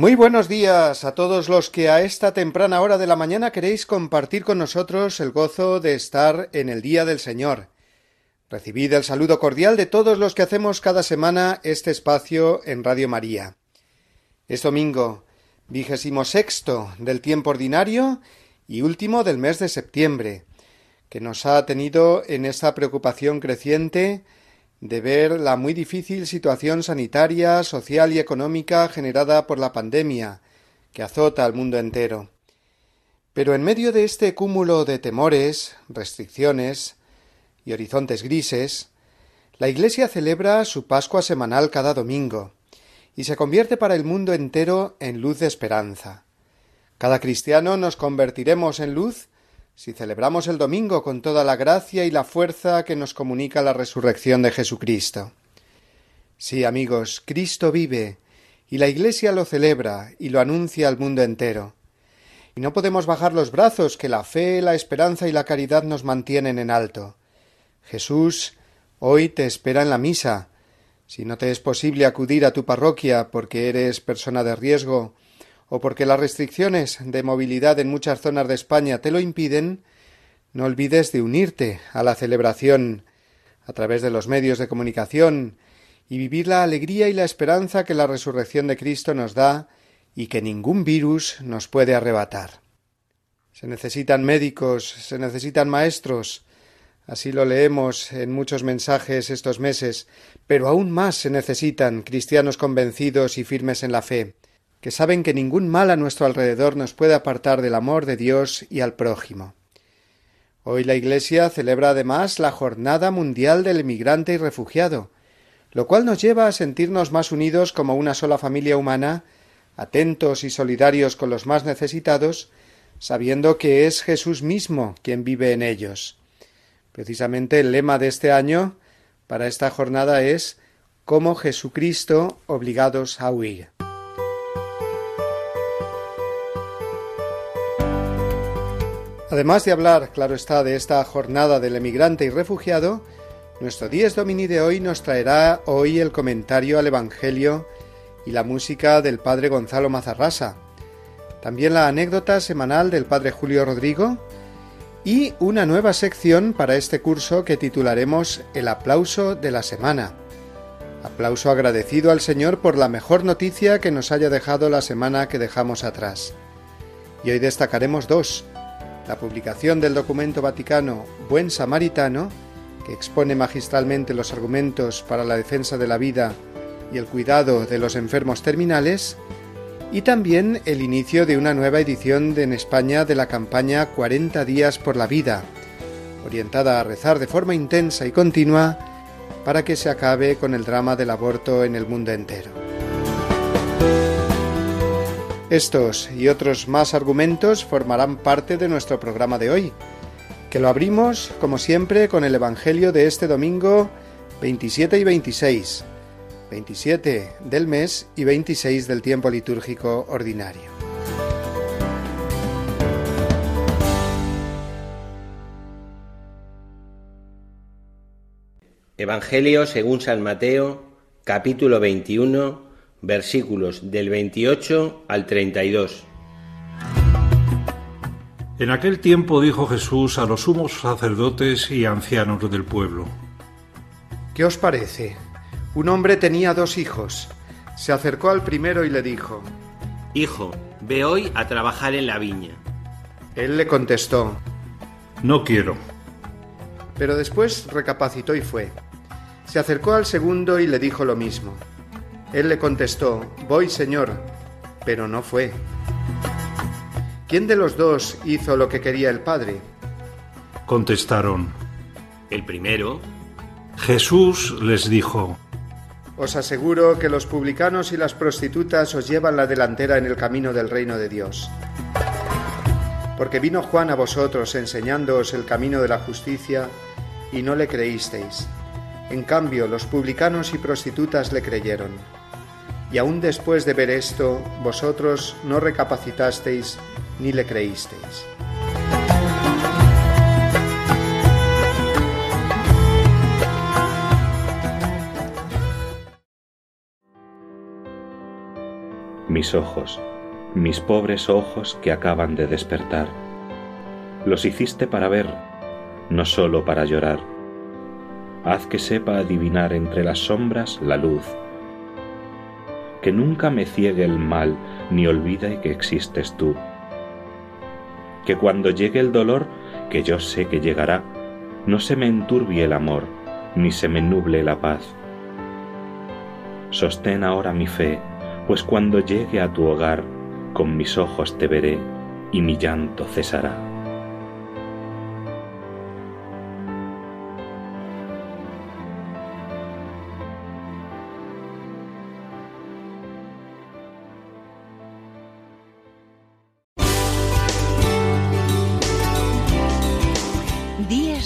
Muy buenos días a todos los que a esta temprana hora de la mañana queréis compartir con nosotros el gozo de estar en el Día del Señor. Recibid el saludo cordial de todos los que hacemos cada semana este espacio en Radio María. Es domingo, vigésimo sexto del tiempo ordinario y último del mes de septiembre, que nos ha tenido en esta preocupación creciente de ver la muy difícil situación sanitaria, social y económica generada por la pandemia, que azota al mundo entero. Pero en medio de este cúmulo de temores, restricciones y horizontes grises, la Iglesia celebra su Pascua semanal cada domingo, y se convierte para el mundo entero en luz de esperanza. Cada cristiano nos convertiremos en luz si celebramos el domingo con toda la gracia y la fuerza que nos comunica la resurrección de Jesucristo. Sí, amigos, Cristo vive, y la Iglesia lo celebra y lo anuncia al mundo entero. Y no podemos bajar los brazos que la fe, la esperanza y la caridad nos mantienen en alto. Jesús hoy te espera en la misa. Si no te es posible acudir a tu parroquia porque eres persona de riesgo o porque las restricciones de movilidad en muchas zonas de España te lo impiden, no olvides de unirte a la celebración a través de los medios de comunicación y vivir la alegría y la esperanza que la resurrección de Cristo nos da y que ningún virus nos puede arrebatar. Se necesitan médicos, se necesitan maestros, así lo leemos en muchos mensajes estos meses, pero aún más se necesitan cristianos convencidos y firmes en la fe, que saben que ningún mal a nuestro alrededor nos puede apartar del amor de Dios y al prójimo. Hoy la Iglesia celebra además la Jornada Mundial del Emigrante y Refugiado, lo cual nos lleva a sentirnos más unidos como una sola familia humana, atentos y solidarios con los más necesitados, sabiendo que es Jesús mismo quien vive en ellos. Precisamente el lema de este año para esta jornada es como Jesucristo obligados a huir. Además de hablar, claro está, de esta jornada del emigrante y refugiado, nuestro Dies Domini de hoy nos traerá hoy el comentario al Evangelio y la música del Padre Gonzalo Mazarrasa, también la anécdota semanal del Padre Julio Rodrigo y una nueva sección para este curso que titularemos El aplauso de la semana. Aplauso agradecido al Señor por la mejor noticia que nos haya dejado la semana que dejamos atrás. Y hoy destacaremos dos la publicación del documento vaticano Buen Samaritano, que expone magistralmente los argumentos para la defensa de la vida y el cuidado de los enfermos terminales, y también el inicio de una nueva edición en España de la campaña 40 días por la vida, orientada a rezar de forma intensa y continua para que se acabe con el drama del aborto en el mundo entero. Estos y otros más argumentos formarán parte de nuestro programa de hoy, que lo abrimos, como siempre, con el Evangelio de este domingo 27 y 26, 27 del mes y 26 del tiempo litúrgico ordinario. Evangelio según San Mateo, capítulo 21, versículos del 28 al 32. En aquel tiempo dijo Jesús a los sumos sacerdotes y ancianos del pueblo. ¿Qué os parece? Un hombre tenía dos hijos. Se acercó al primero y le dijo, Hijo, ve hoy a trabajar en la viña. Él le contestó, No quiero. Pero después recapacitó y fue. Se acercó al segundo y le dijo lo mismo. Él le contestó, Voy, Señor, pero no fue. ¿Quién de los dos hizo lo que quería el Padre? Contestaron. El primero. Jesús les dijo. Os aseguro que los publicanos y las prostitutas os llevan la delantera en el camino del reino de Dios. Porque vino Juan a vosotros enseñándoos el camino de la justicia y no le creísteis. En cambio, los publicanos y prostitutas le creyeron. Y aún después de ver esto, vosotros no recapacitasteis ni le creísteis. mis ojos, mis pobres ojos que acaban de despertar. Los hiciste para ver, no sólo para llorar. Haz que sepa adivinar entre las sombras la luz. Que nunca me ciegue el mal ni olvide que existes tú. Que cuando llegue el dolor, que yo sé que llegará, no se me enturbie el amor, ni se me nuble la paz. Sostén ahora mi fe, pues cuando llegue a tu hogar, con mis ojos te veré y mi llanto cesará.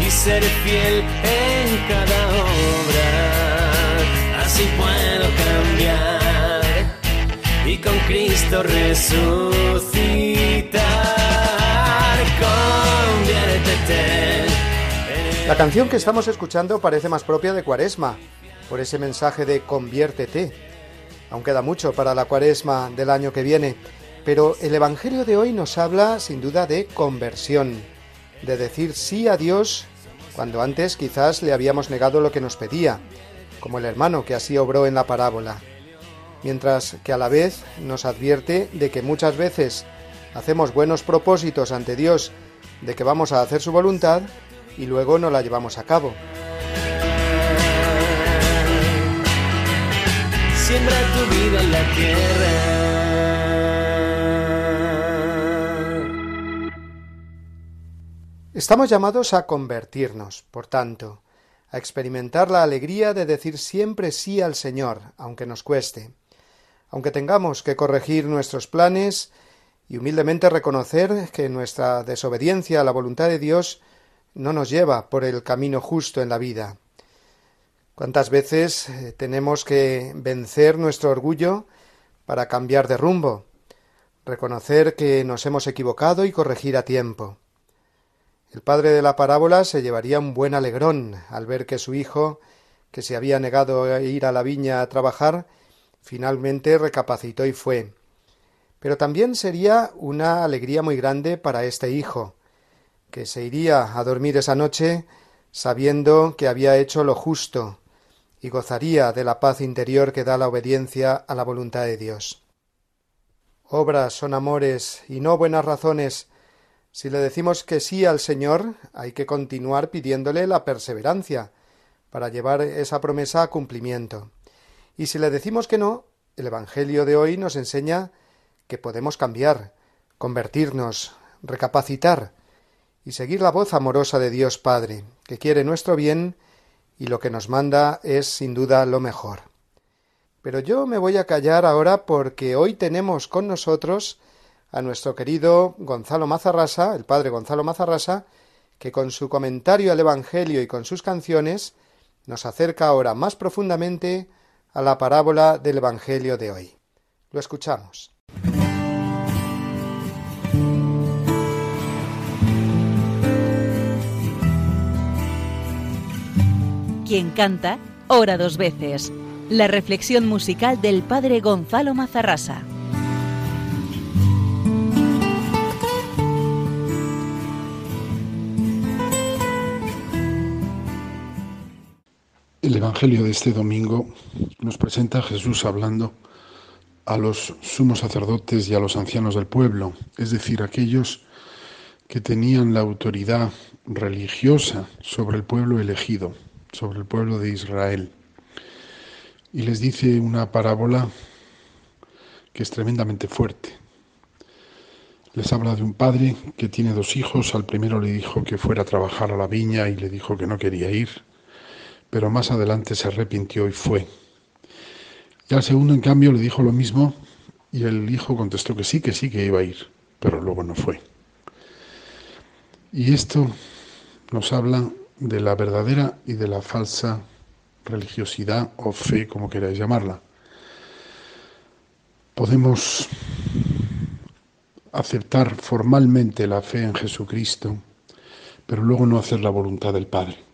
Y ser fiel en cada obra. Así puedo cambiar y con Cristo resucitar. Conviértete. La canción que estamos escuchando parece más propia de Cuaresma, por ese mensaje de conviértete. Aún queda mucho para la Cuaresma del año que viene, pero el Evangelio de hoy nos habla sin duda de conversión de decir sí a Dios cuando antes quizás le habíamos negado lo que nos pedía, como el hermano que así obró en la parábola, mientras que a la vez nos advierte de que muchas veces hacemos buenos propósitos ante Dios de que vamos a hacer su voluntad y luego no la llevamos a cabo. Siembra tu vida en la tierra Estamos llamados a convertirnos, por tanto, a experimentar la alegría de decir siempre sí al Señor, aunque nos cueste, aunque tengamos que corregir nuestros planes y humildemente reconocer que nuestra desobediencia a la voluntad de Dios no nos lleva por el camino justo en la vida. ¿Cuántas veces eh, tenemos que vencer nuestro orgullo para cambiar de rumbo, reconocer que nos hemos equivocado y corregir a tiempo? El padre de la parábola se llevaría un buen alegrón al ver que su hijo, que se había negado a ir a la viña a trabajar, finalmente recapacitó y fue. Pero también sería una alegría muy grande para este hijo, que se iría a dormir esa noche sabiendo que había hecho lo justo y gozaría de la paz interior que da la obediencia a la voluntad de Dios. Obras son amores y no buenas razones si le decimos que sí al Señor, hay que continuar pidiéndole la perseverancia, para llevar esa promesa a cumplimiento. Y si le decimos que no, el Evangelio de hoy nos enseña que podemos cambiar, convertirnos, recapacitar y seguir la voz amorosa de Dios Padre, que quiere nuestro bien y lo que nos manda es sin duda lo mejor. Pero yo me voy a callar ahora porque hoy tenemos con nosotros a nuestro querido Gonzalo Mazarrasa, el padre Gonzalo Mazarrasa, que con su comentario al Evangelio y con sus canciones nos acerca ahora más profundamente a la parábola del Evangelio de hoy. Lo escuchamos. Quien canta, ora dos veces. La reflexión musical del padre Gonzalo Mazarrasa. El Evangelio de este domingo nos presenta a Jesús hablando a los sumos sacerdotes y a los ancianos del pueblo, es decir, aquellos que tenían la autoridad religiosa sobre el pueblo elegido, sobre el pueblo de Israel. Y les dice una parábola que es tremendamente fuerte. Les habla de un padre que tiene dos hijos. Al primero le dijo que fuera a trabajar a la viña y le dijo que no quería ir pero más adelante se arrepintió y fue. Y al segundo, en cambio, le dijo lo mismo y el hijo contestó que sí, que sí, que iba a ir, pero luego no fue. Y esto nos habla de la verdadera y de la falsa religiosidad o fe, como queráis llamarla. Podemos aceptar formalmente la fe en Jesucristo, pero luego no hacer la voluntad del Padre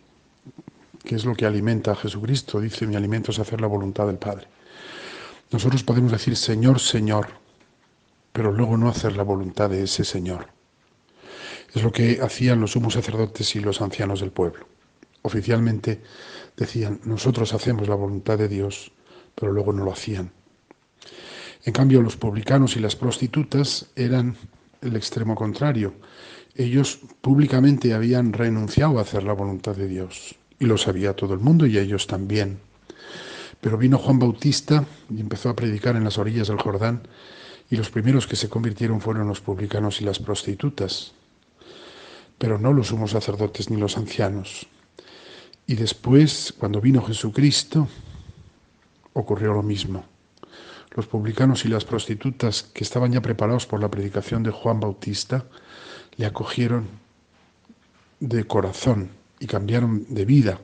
que es lo que alimenta a Jesucristo. Dice, mi alimento es hacer la voluntad del Padre. Nosotros podemos decir Señor, Señor, pero luego no hacer la voluntad de ese Señor. Es lo que hacían los sumos sacerdotes y los ancianos del pueblo. Oficialmente decían, nosotros hacemos la voluntad de Dios, pero luego no lo hacían. En cambio, los publicanos y las prostitutas eran el extremo contrario. Ellos públicamente habían renunciado a hacer la voluntad de Dios y lo sabía todo el mundo y ellos también. Pero vino Juan Bautista y empezó a predicar en las orillas del Jordán y los primeros que se convirtieron fueron los publicanos y las prostitutas, pero no los sumos sacerdotes ni los ancianos. Y después, cuando vino Jesucristo, ocurrió lo mismo. Los publicanos y las prostitutas, que estaban ya preparados por la predicación de Juan Bautista, le acogieron de corazón y cambiaron de vida.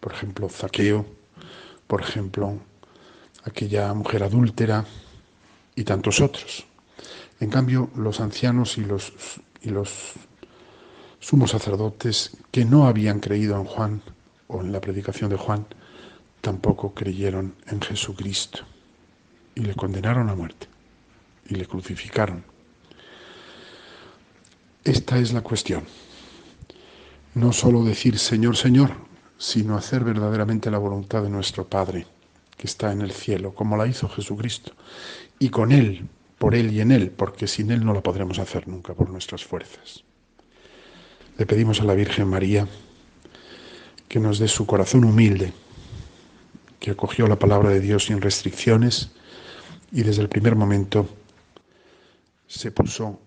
Por ejemplo, Zaqueo, por ejemplo, aquella mujer adúltera y tantos otros. En cambio, los ancianos y los, y los sumos sacerdotes que no habían creído en Juan o en la predicación de Juan, tampoco creyeron en Jesucristo y le condenaron a muerte y le crucificaron. Esta es la cuestión no solo decir Señor, Señor, sino hacer verdaderamente la voluntad de nuestro Padre, que está en el cielo, como la hizo Jesucristo, y con Él, por Él y en Él, porque sin Él no la podremos hacer nunca por nuestras fuerzas. Le pedimos a la Virgen María que nos dé su corazón humilde, que acogió la palabra de Dios sin restricciones y desde el primer momento se puso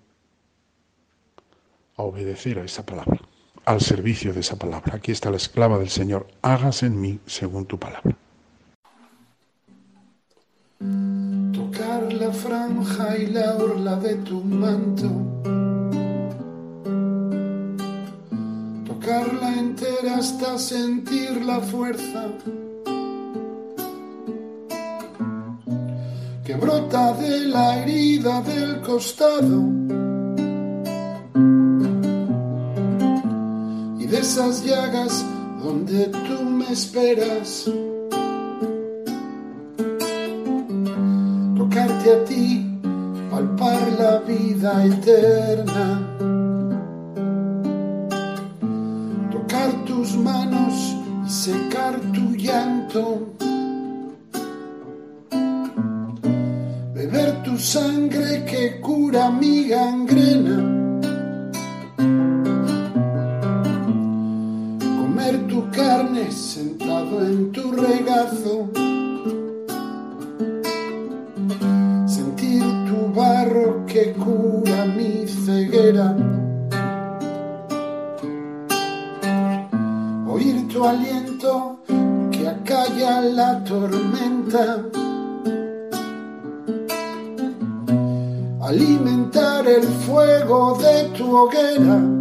a obedecer a esa palabra al servicio de esa palabra. Aquí está la esclava del Señor, hágase en mí según tu palabra. Tocar la franja y la orla de tu manto. Tocarla entera hasta sentir la fuerza que brota de la herida del costado de esas llagas donde tú me esperas. Tocarte a ti, palpar la vida eterna. Tocar tus manos y secar tu llanto. Beber tu sangre que cura mi gangrena Sentir tu barro que cura mi ceguera. Oír tu aliento que acalla la tormenta. alimentar el fuego de tu hoguera.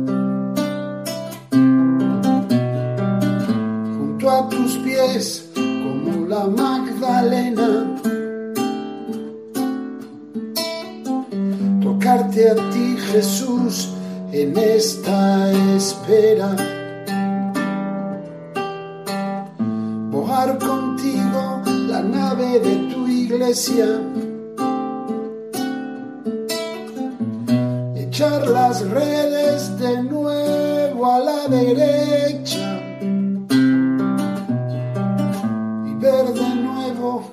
Echar las redes de nuevo a la derecha. Y ver de nuevo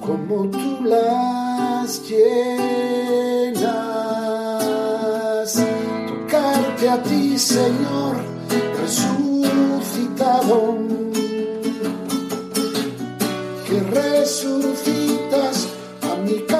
como tú las llenas. Tocarte a ti, Señor, resucitado, que resucitas a mi carne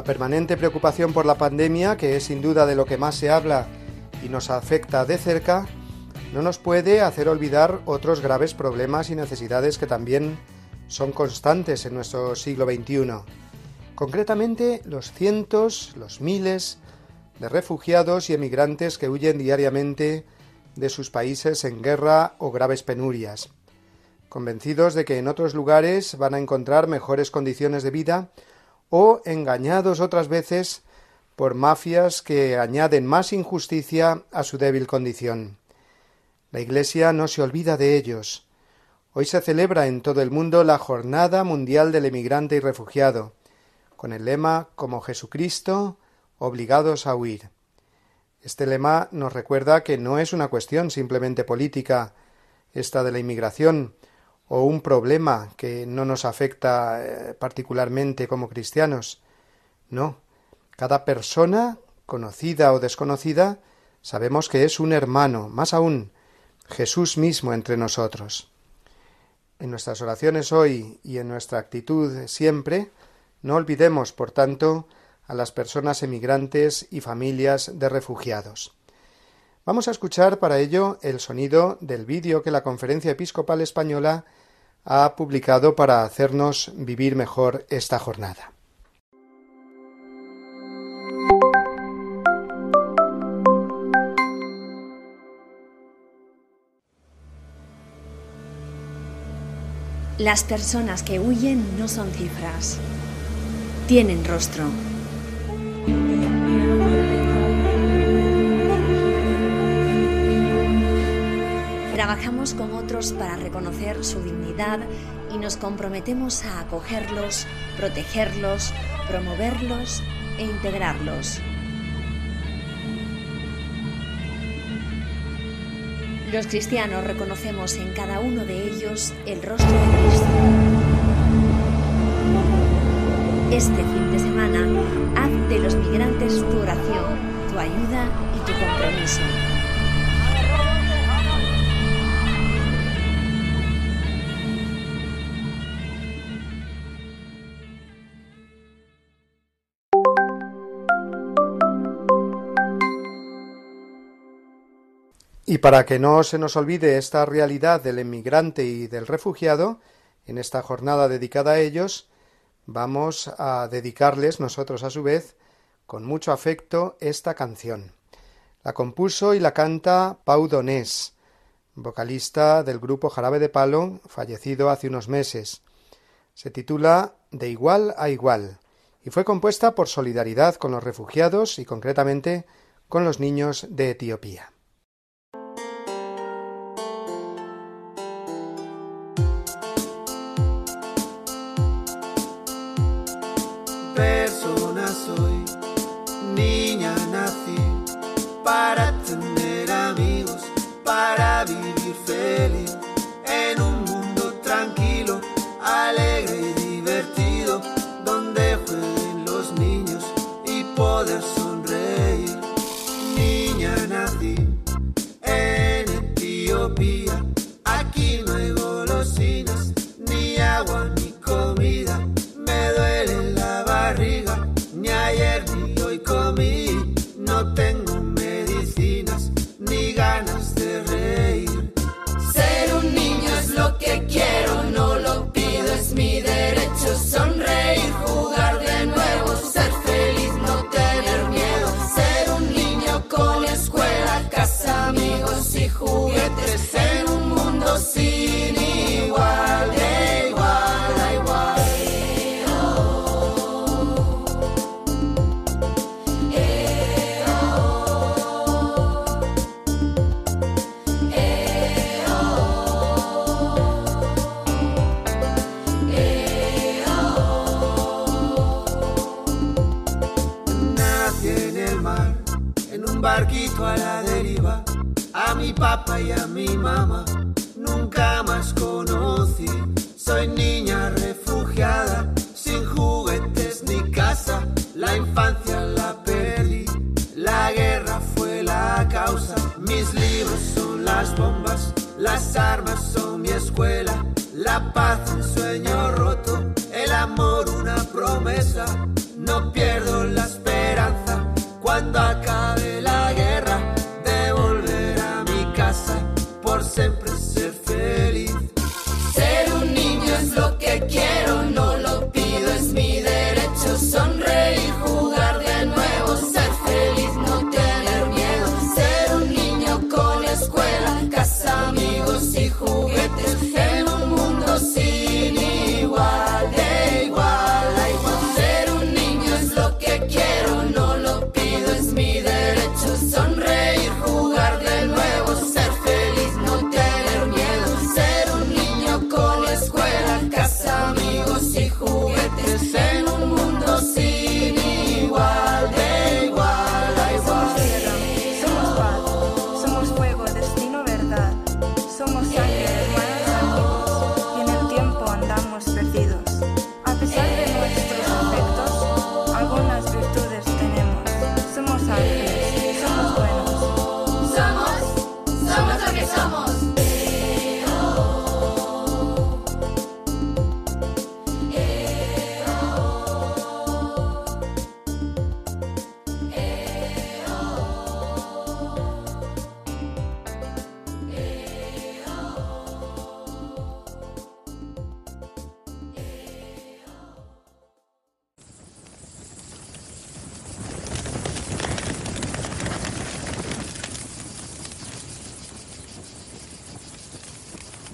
La permanente preocupación por la pandemia, que es sin duda de lo que más se habla y nos afecta de cerca, no nos puede hacer olvidar otros graves problemas y necesidades que también son constantes en nuestro siglo XXI. Concretamente, los cientos, los miles de refugiados y emigrantes que huyen diariamente de sus países en guerra o graves penurias, convencidos de que en otros lugares van a encontrar mejores condiciones de vida o engañados otras veces por mafias que añaden más injusticia a su débil condición. La Iglesia no se olvida de ellos. Hoy se celebra en todo el mundo la Jornada Mundial del Emigrante y Refugiado, con el lema Como Jesucristo, obligados a huir. Este lema nos recuerda que no es una cuestión simplemente política, esta de la inmigración, o un problema que no nos afecta eh, particularmente como cristianos. No, cada persona, conocida o desconocida, sabemos que es un hermano, más aún, Jesús mismo entre nosotros. En nuestras oraciones hoy y en nuestra actitud siempre, no olvidemos, por tanto, a las personas emigrantes y familias de refugiados. Vamos a escuchar para ello el sonido del vídeo que la Conferencia Episcopal Española ha publicado para hacernos vivir mejor esta jornada. Las personas que huyen no son cifras, tienen rostro. Para reconocer su dignidad y nos comprometemos a acogerlos, protegerlos, promoverlos e integrarlos. Los cristianos reconocemos en cada uno de ellos el rostro de Cristo. Este fin de semana, haz de los migrantes tu oración, tu ayuda y tu compromiso. Para que no se nos olvide esta realidad del emigrante y del refugiado, en esta jornada dedicada a ellos, vamos a dedicarles nosotros a su vez, con mucho afecto, esta canción. La compuso y la canta Pau Donés, vocalista del grupo Jarabe de Palo, fallecido hace unos meses. Se titula De igual a igual y fue compuesta por solidaridad con los refugiados y concretamente con los niños de Etiopía. Sonreír, jugar de nuevo, ser feliz, no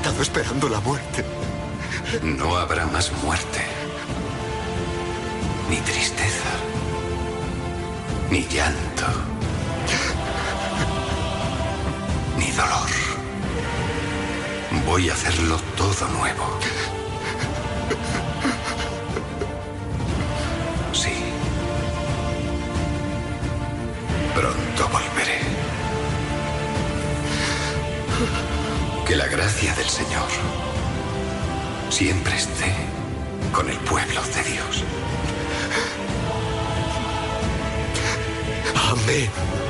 estado esperando la muerte. No habrá más muerte, ni tristeza, ni llanto, ni dolor. Voy a hacerlo todo nuevo. Sí. Pronto volveré. Que la gracia del Señor siempre esté con el pueblo de Dios. Amén.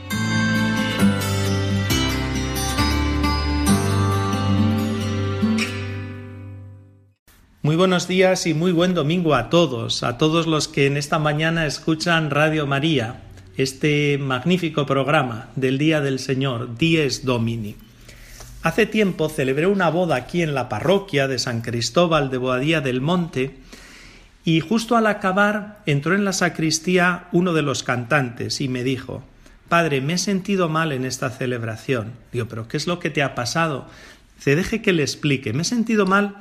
Muy buenos días y muy buen domingo a todos, a todos los que en esta mañana escuchan Radio María, este magnífico programa del Día del Señor, Dies Domini. Hace tiempo celebré una boda aquí en la parroquia de San Cristóbal de Boadía del Monte y justo al acabar entró en la sacristía uno de los cantantes y me dijo Padre, me he sentido mal en esta celebración. Digo, pero ¿qué es lo que te ha pasado? Se deje que le explique. Me he sentido mal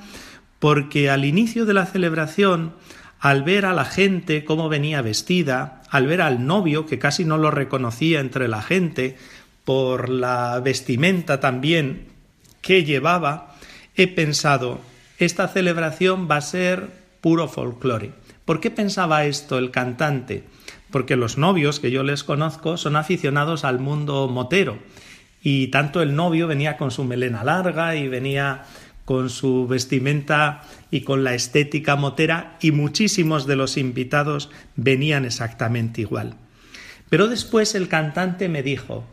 porque al inicio de la celebración, al ver a la gente cómo venía vestida, al ver al novio que casi no lo reconocía entre la gente, por la vestimenta también que llevaba, he pensado, esta celebración va a ser puro folclore. ¿Por qué pensaba esto el cantante? Porque los novios que yo les conozco son aficionados al mundo motero y tanto el novio venía con su melena larga y venía con su vestimenta y con la estética motera y muchísimos de los invitados venían exactamente igual. Pero después el cantante me dijo,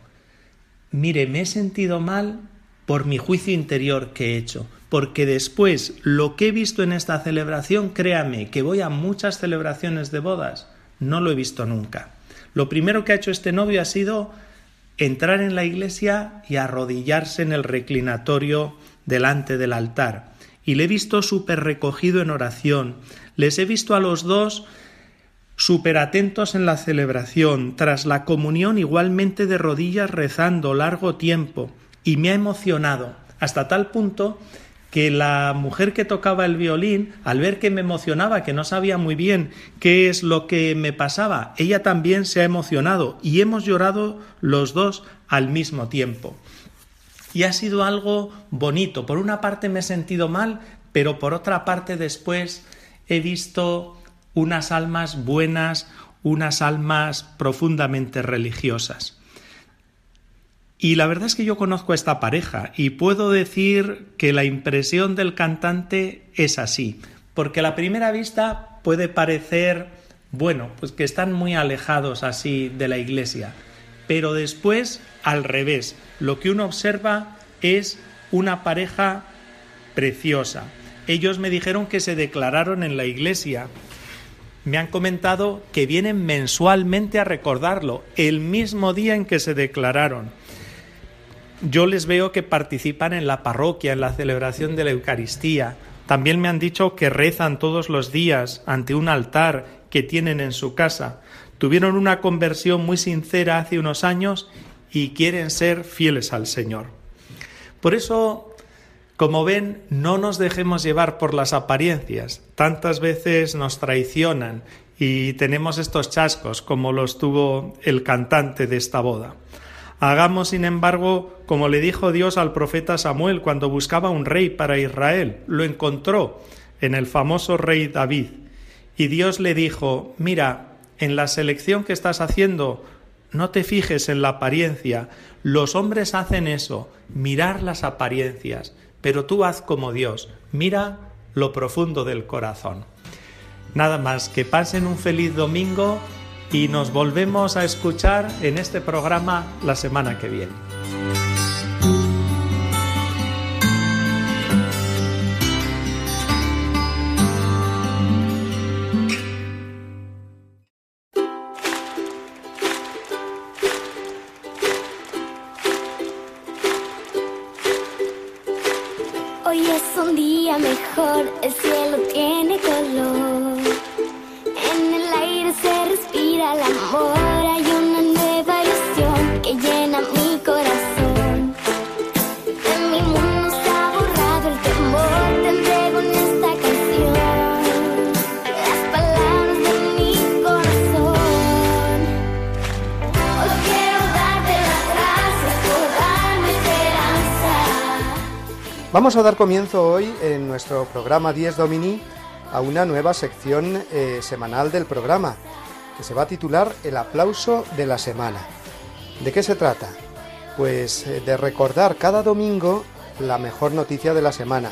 mire, me he sentido mal por mi juicio interior que he hecho, porque después lo que he visto en esta celebración, créame que voy a muchas celebraciones de bodas, no lo he visto nunca. Lo primero que ha hecho este novio ha sido entrar en la iglesia y arrodillarse en el reclinatorio delante del altar. Y le he visto súper recogido en oración. Les he visto a los dos súper atentos en la celebración, tras la comunión igualmente de rodillas rezando largo tiempo. Y me ha emocionado, hasta tal punto que la mujer que tocaba el violín, al ver que me emocionaba, que no sabía muy bien qué es lo que me pasaba, ella también se ha emocionado y hemos llorado los dos al mismo tiempo. Y ha sido algo bonito. Por una parte me he sentido mal, pero por otra parte después he visto unas almas buenas, unas almas profundamente religiosas. Y la verdad es que yo conozco a esta pareja y puedo decir que la impresión del cantante es así, porque a la primera vista puede parecer, bueno, pues que están muy alejados así de la iglesia, pero después al revés, lo que uno observa es una pareja preciosa. Ellos me dijeron que se declararon en la iglesia. Me han comentado que vienen mensualmente a recordarlo, el mismo día en que se declararon. Yo les veo que participan en la parroquia, en la celebración de la Eucaristía. También me han dicho que rezan todos los días ante un altar que tienen en su casa. Tuvieron una conversión muy sincera hace unos años y quieren ser fieles al Señor. Por eso, como ven, no nos dejemos llevar por las apariencias. Tantas veces nos traicionan y tenemos estos chascos como los tuvo el cantante de esta boda. Hagamos, sin embargo, como le dijo Dios al profeta Samuel cuando buscaba un rey para Israel. Lo encontró en el famoso rey David. Y Dios le dijo, mira, en la selección que estás haciendo, no te fijes en la apariencia. Los hombres hacen eso, mirar las apariencias, pero tú haz como Dios, mira lo profundo del corazón. Nada más, que pasen un feliz domingo y nos volvemos a escuchar en este programa la semana que viene. Vamos a dar comienzo hoy en nuestro programa 10 Domini a una nueva sección eh, semanal del programa que se va a titular El aplauso de la semana. ¿De qué se trata? Pues eh, de recordar cada domingo la mejor noticia de la semana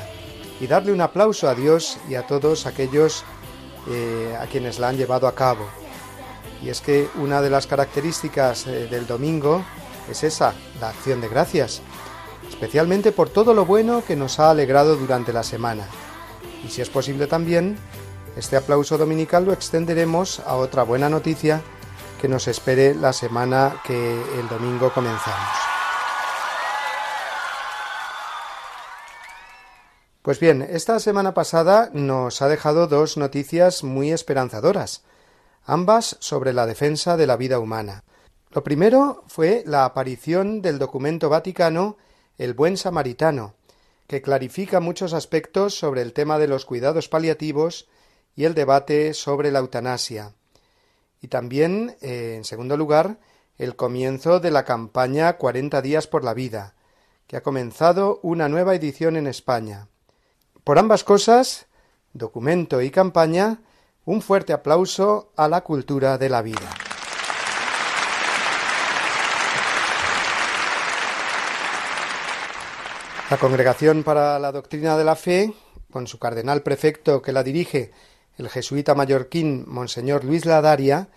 y darle un aplauso a Dios y a todos aquellos eh, a quienes la han llevado a cabo. Y es que una de las características eh, del domingo es esa, la acción de gracias, especialmente por todo lo bueno que nos ha alegrado durante la semana. Y si es posible también, este aplauso dominical lo extenderemos a otra buena noticia que nos espere la semana que el domingo comenzamos. Pues bien, esta semana pasada nos ha dejado dos noticias muy esperanzadoras, ambas sobre la defensa de la vida humana. Lo primero fue la aparición del documento vaticano El Buen Samaritano, que clarifica muchos aspectos sobre el tema de los cuidados paliativos y el debate sobre la eutanasia. Y también, eh, en segundo lugar, el comienzo de la campaña 40 días por la vida, que ha comenzado una nueva edición en España. Por ambas cosas, documento y campaña, un fuerte aplauso a la cultura de la vida. La Congregación para la Doctrina de la Fe, con su cardenal prefecto que la dirige, el jesuita mallorquín Monseñor Luis Ladaria,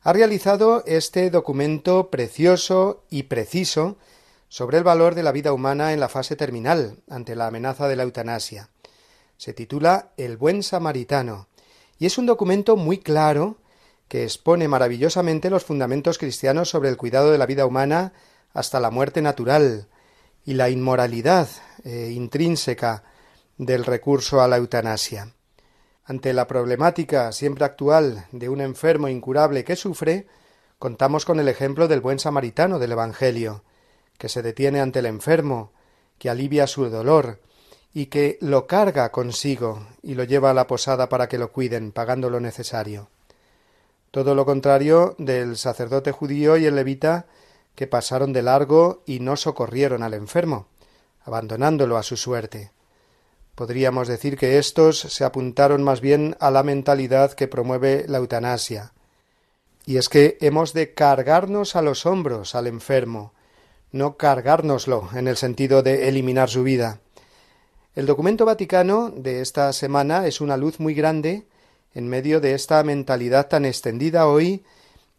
ha realizado este documento precioso y preciso sobre el valor de la vida humana en la fase terminal ante la amenaza de la eutanasia. Se titula El buen samaritano y es un documento muy claro que expone maravillosamente los fundamentos cristianos sobre el cuidado de la vida humana hasta la muerte natural, y la inmoralidad eh, intrínseca del recurso a la eutanasia. Ante la problemática siempre actual de un enfermo incurable que sufre, contamos con el ejemplo del buen samaritano del Evangelio, que se detiene ante el enfermo, que alivia su dolor, y que lo carga consigo y lo lleva a la posada para que lo cuiden, pagando lo necesario. Todo lo contrario del sacerdote judío y el levita que pasaron de largo y no socorrieron al enfermo, abandonándolo a su suerte. Podríamos decir que estos se apuntaron más bien a la mentalidad que promueve la eutanasia. Y es que hemos de cargarnos a los hombros al enfermo, no cargárnoslo en el sentido de eliminar su vida. El documento vaticano de esta semana es una luz muy grande en medio de esta mentalidad tan extendida hoy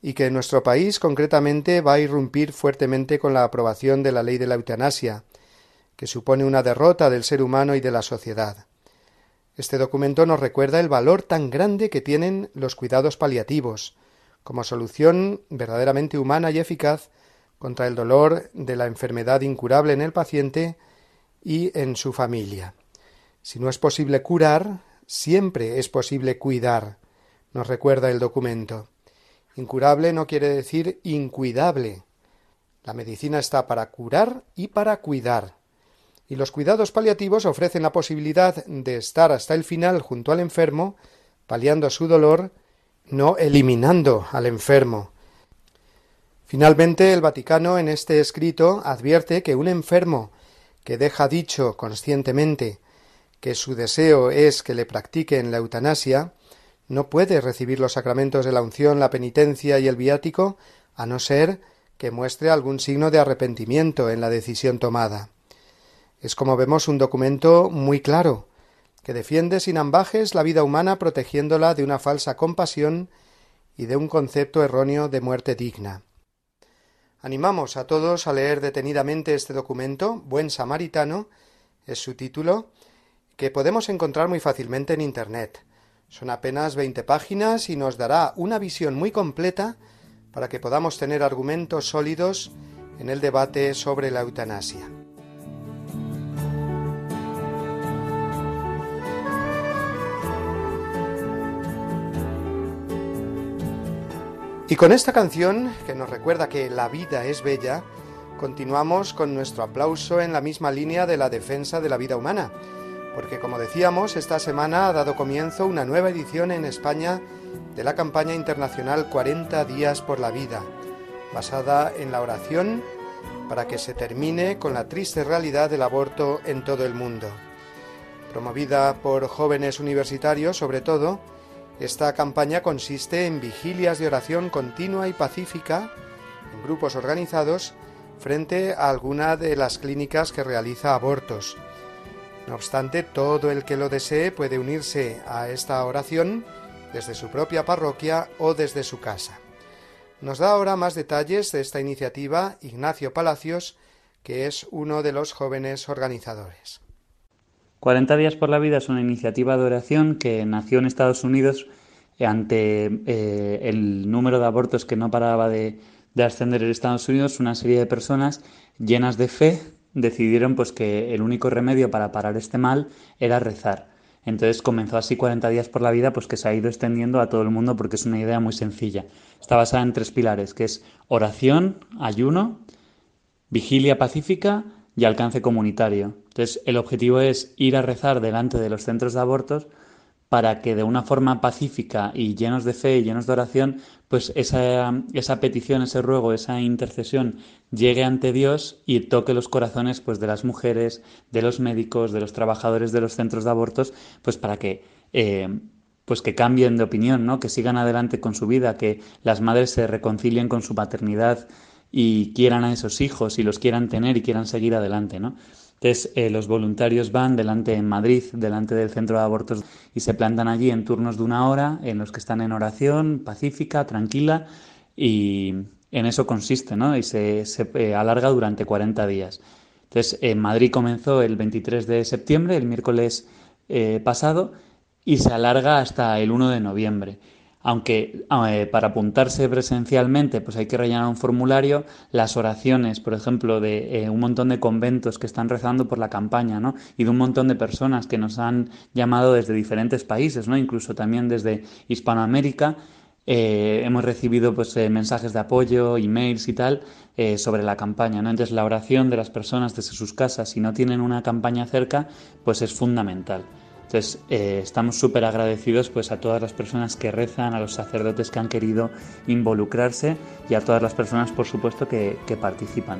y que en nuestro país concretamente va a irrumpir fuertemente con la aprobación de la ley de la eutanasia, que supone una derrota del ser humano y de la sociedad. Este documento nos recuerda el valor tan grande que tienen los cuidados paliativos, como solución verdaderamente humana y eficaz contra el dolor de la enfermedad incurable en el paciente y en su familia. Si no es posible curar, siempre es posible cuidar, nos recuerda el documento. Incurable no quiere decir incuidable. La medicina está para curar y para cuidar. Y los cuidados paliativos ofrecen la posibilidad de estar hasta el final junto al enfermo, paliando su dolor, no eliminando al enfermo. Finalmente, el Vaticano en este escrito advierte que un enfermo que deja dicho conscientemente que su deseo es que le practiquen la eutanasia, no puede recibir los sacramentos de la unción, la penitencia y el viático, a no ser que muestre algún signo de arrepentimiento en la decisión tomada. Es como vemos un documento muy claro, que defiende sin ambajes la vida humana protegiéndola de una falsa compasión y de un concepto erróneo de muerte digna. Animamos a todos a leer detenidamente este documento, Buen Samaritano, es su título, que podemos encontrar muy fácilmente en Internet. Son apenas veinte páginas y nos dará una visión muy completa para que podamos tener argumentos sólidos en el debate sobre la eutanasia. Y con esta canción, que nos recuerda que la vida es bella, continuamos con nuestro aplauso en la misma línea de la defensa de la vida humana, porque como decíamos, esta semana ha dado comienzo una nueva edición en España de la campaña internacional 40 días por la vida, basada en la oración para que se termine con la triste realidad del aborto en todo el mundo. Promovida por jóvenes universitarios sobre todo, esta campaña consiste en vigilias de oración continua y pacífica en grupos organizados frente a alguna de las clínicas que realiza abortos. No obstante, todo el que lo desee puede unirse a esta oración desde su propia parroquia o desde su casa. Nos da ahora más detalles de esta iniciativa Ignacio Palacios, que es uno de los jóvenes organizadores. 40 días por la vida es una iniciativa de oración que nació en Estados Unidos ante eh, el número de abortos que no paraba de, ascender en Estados Unidos. Una serie de personas llenas de fe decidieron pues que el único remedio para parar este mal era rezar. Entonces comenzó así 40 días por la vida, pues que se ha ido extendiendo a todo el mundo porque es una idea muy sencilla. Está basada en tres pilares, que es oración, ayuno, vigilia pacífica y alcance comunitario. Entonces, el objetivo es ir a rezar delante de los centros de abortos para que de una forma pacífica y llenos de fe y llenos de oración, pues esa, esa petición, ese ruego, esa intercesión llegue ante Dios y toque los corazones pues de las mujeres, de los médicos, de los trabajadores de los centros de abortos, pues para que eh, pues que cambien de opinión, ¿no? que sigan adelante con su vida, que las madres se reconcilien con su paternidad y quieran a esos hijos y los quieran tener y quieran seguir adelante, ¿no? Entonces, eh, los voluntarios van delante en Madrid, delante del centro de abortos, y se plantan allí en turnos de una hora, en los que están en oración, pacífica, tranquila, y en eso consiste, ¿no? Y se, eh, alarga durante 40 días. Entonces, en Madrid comenzó el 23 de septiembre, el miércoles eh, pasado, y se alarga hasta el 1 de noviembre aunque eh, para apuntarse presencialmente pues hay que rellenar un formulario, las oraciones, por ejemplo, de eh, un montón de conventos que están rezando por la campaña, ¿no? Y de un montón de personas que nos han llamado desde diferentes países, ¿no? Incluso también desde Hispanoamérica. Eh, hemos recibido pues, mensajes de apoyo, emails y tal sobre la campaña. ¿no? Entonces la oración de las personas desde sus casas, si no tienen una campaña cerca, pues es fundamental. Entonces, eh, estamos súper agradecidos pues, a todas las personas que rezan, a los sacerdotes que han querido involucrarse y a todas las personas, por supuesto, que, que participan.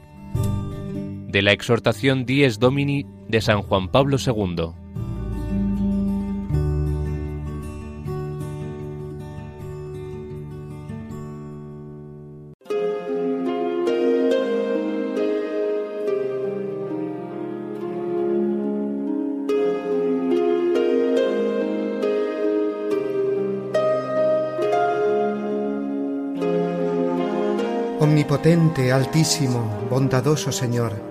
De la exhortación Dies Domini de San Juan Pablo II. Omnipotente, altísimo, bondadoso Señor,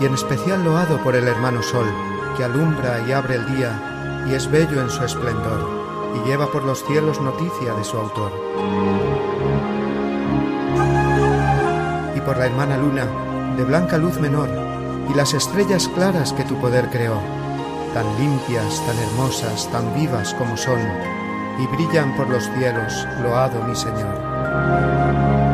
y en especial loado por el hermano Sol, que alumbra y abre el día, y es bello en su esplendor, y lleva por los cielos noticia de su autor. Y por la hermana Luna, de blanca luz menor, y las estrellas claras que tu poder creó, tan limpias, tan hermosas, tan vivas como son, y brillan por los cielos, loado mi Señor.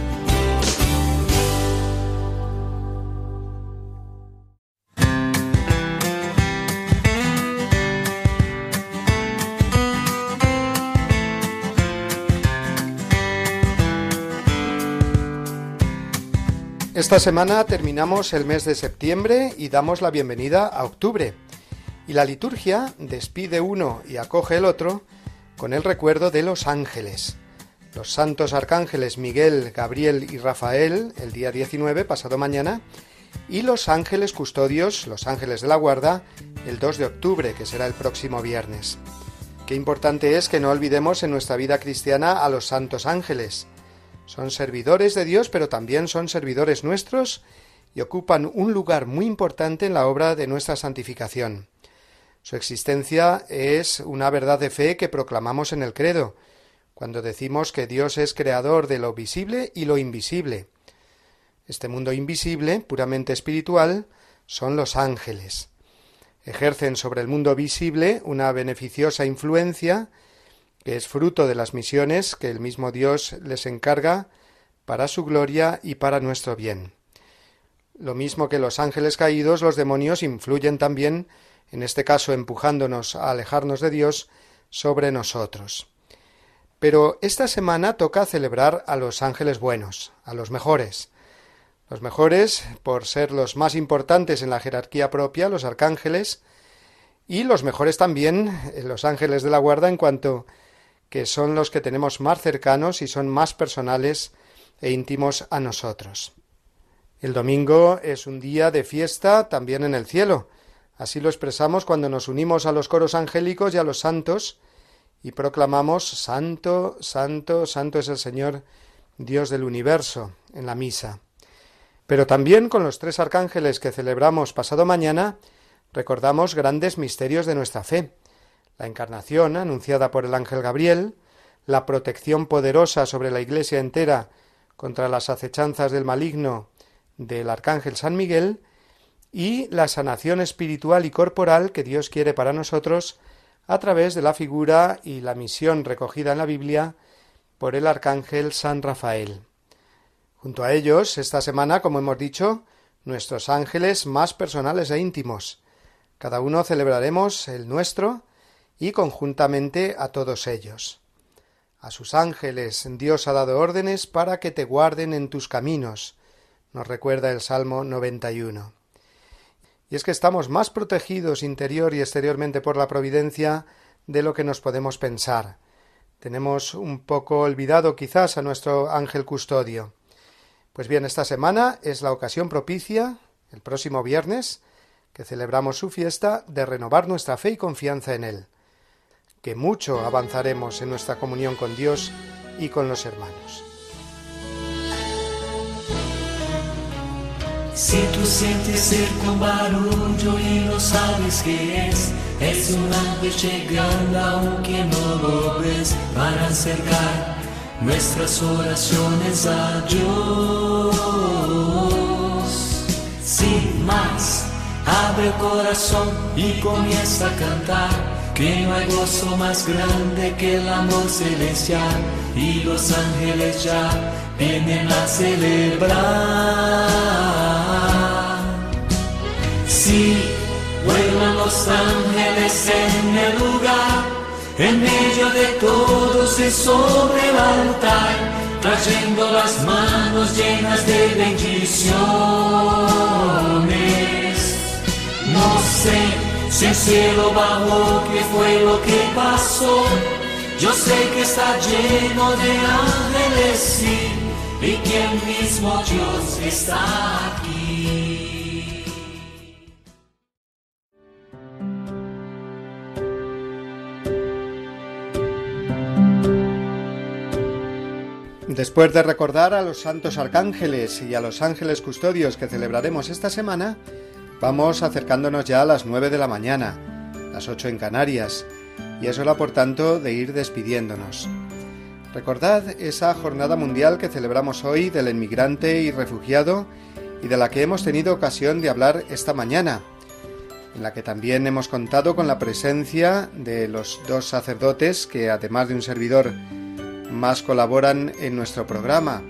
Esta semana terminamos el mes de septiembre y damos la bienvenida a octubre. Y la liturgia despide uno y acoge el otro con el recuerdo de los ángeles. Los santos arcángeles Miguel, Gabriel y Rafael, el día 19, pasado mañana, y los ángeles custodios, los ángeles de la guarda, el 2 de octubre, que será el próximo viernes. Qué importante es que no olvidemos en nuestra vida cristiana a los santos ángeles, son servidores de Dios, pero también son servidores nuestros y ocupan un lugar muy importante en la obra de nuestra santificación. Su existencia es una verdad de fe que proclamamos en el credo. cuando decimos que Dios es creador de lo visible y lo invisible. Este mundo invisible, puramente espiritual, son los ángeles. Ejercen sobre el mundo visible una beneficiosa influencia que es fruto de las misiones que el mismo Dios les encarga para su gloria y para nuestro bien. Lo mismo que los ángeles caídos, los demonios influyen también, en este caso empujándonos a alejarnos de Dios, sobre nosotros. Pero esta semana toca celebrar a los ángeles buenos, a los mejores. Los mejores por ser los más importantes en la jerarquía propia, los arcángeles, y los mejores también, eh, los ángeles de la guarda, en cuanto que son los que tenemos más cercanos y son más personales e íntimos a nosotros. El domingo es un día de fiesta también en el cielo. Así lo expresamos cuando nos unimos a los coros angélicos y a los santos y proclamamos Santo, Santo, Santo es el Señor, Dios del universo, en la misa. Pero también con los tres arcángeles que celebramos pasado mañana, recordamos grandes misterios de nuestra fe. La encarnación, anunciada por el ángel Gabriel, la protección poderosa sobre la Iglesia entera contra las acechanzas del maligno del arcángel San Miguel, y la sanación espiritual y corporal que Dios quiere para nosotros a través de la figura y la misión recogida en la Biblia por el arcángel San Rafael. Junto a ellos, esta semana, como hemos dicho, nuestros ángeles más personales e íntimos. Cada uno celebraremos el nuestro y conjuntamente a todos ellos. A sus ángeles Dios ha dado órdenes para que te guarden en tus caminos, nos recuerda el Salmo 91. Y es que estamos más protegidos interior y exteriormente por la providencia de lo que nos podemos pensar. Tenemos un poco olvidado quizás a nuestro ángel custodio. Pues bien, esta semana es la ocasión propicia, el próximo viernes, que celebramos su fiesta, de renovar nuestra fe y confianza en Él, que mucho avanzaremos en nuestra comunión con Dios y con los hermanos. Si tú sientes cerca un barullo y no sabes qué es, es un ángel llegando aunque no lo ves para acercar nuestras oraciones a Dios. Sin más, abre el corazón y comienza a cantar. No hay gozo más grande que el amor celestial y los ángeles ya vienen a celebrar. Sí, vuelan los ángeles en el lugar, en medio de todos y sobre el altar, trayendo las manos llenas de bendiciones. No sé si el cielo bajó, qué fue lo que pasó. Yo sé que está lleno de ángeles, sí, y que el mismo Dios está aquí. Después de recordar a los santos arcángeles y a los ángeles custodios que celebraremos esta semana, vamos acercándonos ya a las nueve de la mañana, las ocho en Canarias, y es hora por tanto de ir despidiéndonos. Recordad esa jornada mundial que celebramos hoy del inmigrante y refugiado y de la que hemos tenido ocasión de hablar esta mañana, en la que también hemos contado con la presencia de los dos sacerdotes que, además de un servidor, más colaboran en nuestro programa,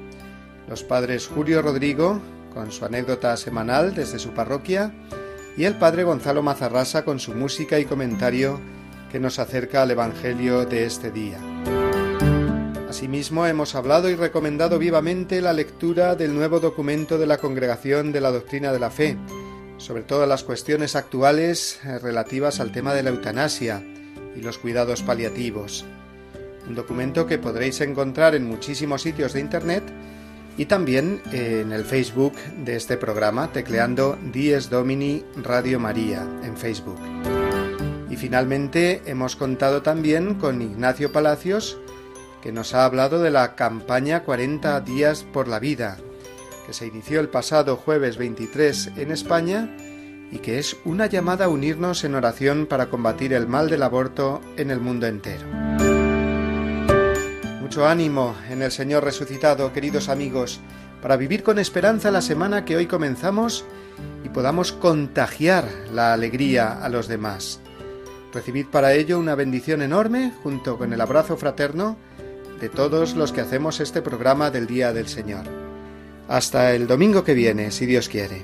los padres Julio Rodrigo, con su anécdota semanal desde su parroquia, y el padre Gonzalo Mazarrasa con su música y comentario que nos acerca al Evangelio de este día. Asimismo, hemos hablado y recomendado vivamente la lectura del nuevo documento de la Congregación de la Doctrina de la Fe, sobre todas las cuestiones actuales relativas al tema de la eutanasia y los cuidados paliativos. Un documento que podréis encontrar en muchísimos sitios de Internet y también en el Facebook de este programa, tecleando Dies Domini Radio María en Facebook. Y finalmente hemos contado también con Ignacio Palacios, que nos ha hablado de la campaña 40 días por la vida, que se inició el pasado jueves 23 en España y que es una llamada a unirnos en oración para combatir el mal del aborto en el mundo entero. Mucho ánimo en el Señor resucitado, queridos amigos, para vivir con esperanza la semana que hoy comenzamos y podamos contagiar la alegría a los demás. Recibid para ello una bendición enorme junto con el abrazo fraterno de todos los que hacemos este programa del Día del Señor. Hasta el domingo que viene, si Dios quiere.